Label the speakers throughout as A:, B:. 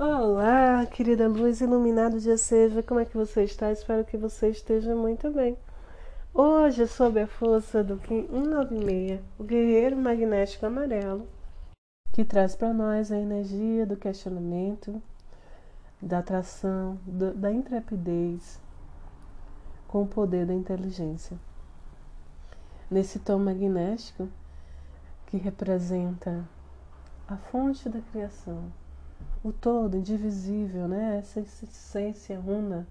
A: Olá, querida luz, iluminado dia seja, como é que você está? Espero que você esteja muito bem. Hoje, sob a força do Kim 196, o guerreiro magnético amarelo, que traz para nós a energia do questionamento, da atração, do, da intrepidez, com o poder da inteligência. Nesse tom magnético, que representa a fonte da criação, o todo indivisível, né? essa essência una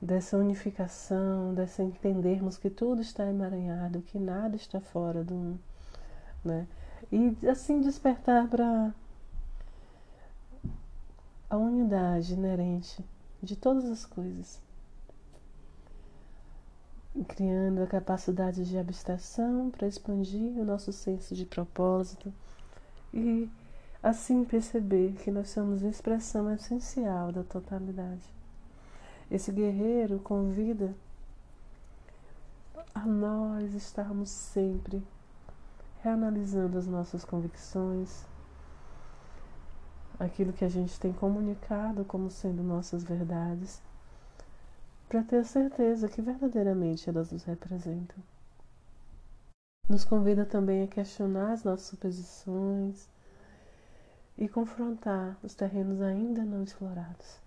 A: dessa unificação, dessa entendermos que tudo está emaranhado, que nada está fora do um, né? E assim despertar para a unidade inerente de todas as coisas, criando a capacidade de abstração para expandir o nosso senso de propósito e assim perceber que nós somos a expressão essencial da totalidade. Esse guerreiro convida a nós estarmos sempre reanalisando as nossas convicções, aquilo que a gente tem comunicado como sendo nossas verdades, para ter certeza que verdadeiramente elas nos representam. Nos convida também a questionar as nossas suposições, e confrontar os terrenos ainda não explorados.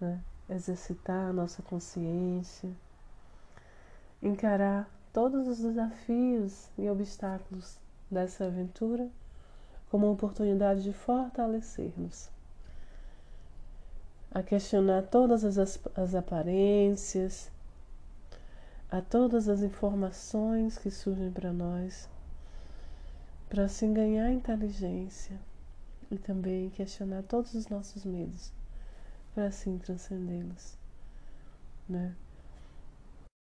A: Né? Exercitar a nossa consciência, encarar todos os desafios e obstáculos dessa aventura como uma oportunidade de fortalecer-nos. A questionar todas as, as aparências, a todas as informações que surgem para nós, para assim ganhar inteligência e também questionar todos os nossos medos para assim transcendê-los, né?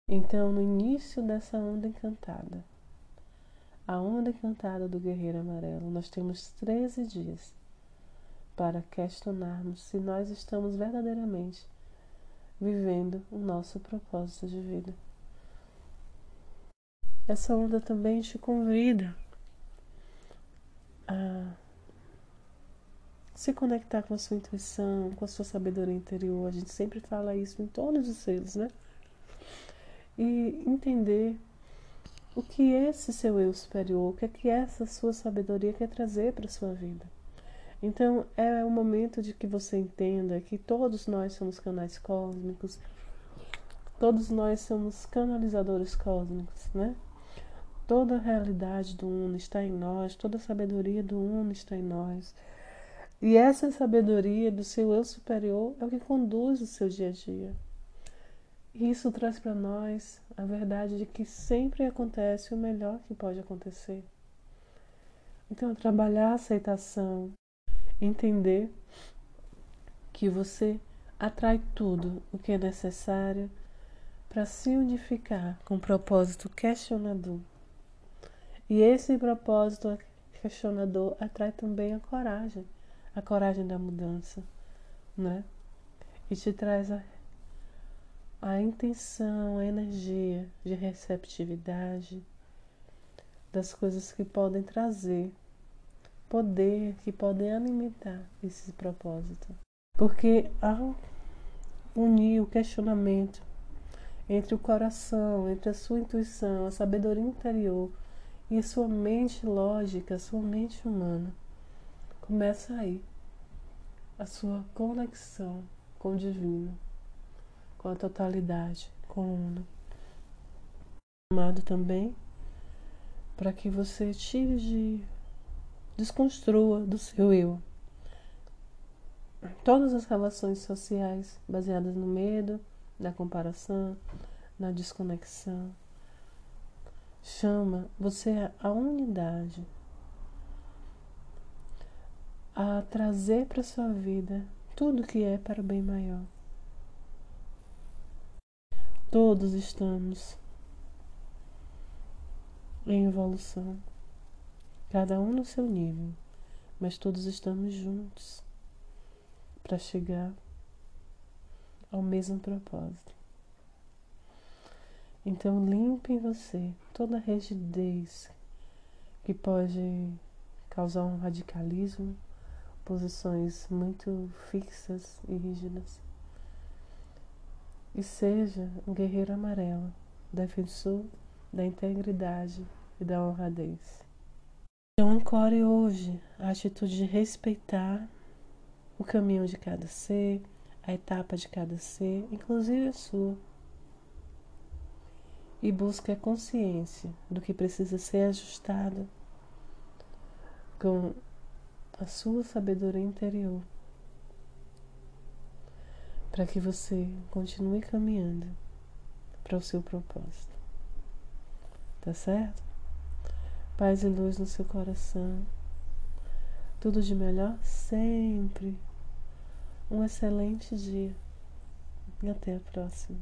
A: Então, no início dessa onda encantada, a onda encantada do guerreiro amarelo, nós temos 13 dias para questionarmos se nós estamos verdadeiramente vivendo o nosso propósito de vida. Essa onda também te convida a se conectar com a sua intuição, com a sua sabedoria interior. A gente sempre fala isso em todos os selos, né? E entender o que esse seu eu superior, o que é que essa sua sabedoria quer trazer para a sua vida. Então é o momento de que você entenda que todos nós somos canais cósmicos, todos nós somos canalizadores cósmicos, né? Toda a realidade do Uno está em nós, toda a sabedoria do Uno está em nós. E essa sabedoria do seu eu superior é o que conduz o seu dia a dia. E isso traz para nós a verdade de que sempre acontece o melhor que pode acontecer. Então, trabalhar a aceitação, entender que você atrai tudo o que é necessário para se unificar com o propósito questionador. E esse propósito questionador atrai também a coragem a coragem da mudança, né? E te traz a, a intenção, a energia de receptividade das coisas que podem trazer poder, que podem alimentar esse propósito. Porque ao unir o questionamento entre o coração, entre a sua intuição, a sabedoria interior e a sua mente lógica, a sua mente humana, começa aí a sua conexão com o divino, com a totalidade, com o uno. Amado também para que você tire de desconstrua do seu eu todas as relações sociais baseadas no medo, na comparação, na desconexão. Chama você a unidade a trazer para sua vida tudo que é para o bem maior. Todos estamos em evolução, cada um no seu nível, mas todos estamos juntos para chegar ao mesmo propósito. Então, limpe em você toda rigidez que pode causar um radicalismo posições muito fixas e rígidas. E seja um guerreiro amarelo, defensor da integridade e da honradez. Então, ancore hoje a atitude de respeitar o caminho de cada ser, a etapa de cada ser, inclusive a sua. E busque a consciência do que precisa ser ajustado com a sua sabedoria interior, para que você continue caminhando para o seu propósito. Tá certo? Paz e luz no seu coração. Tudo de melhor sempre. Um excelente dia. E até a próxima.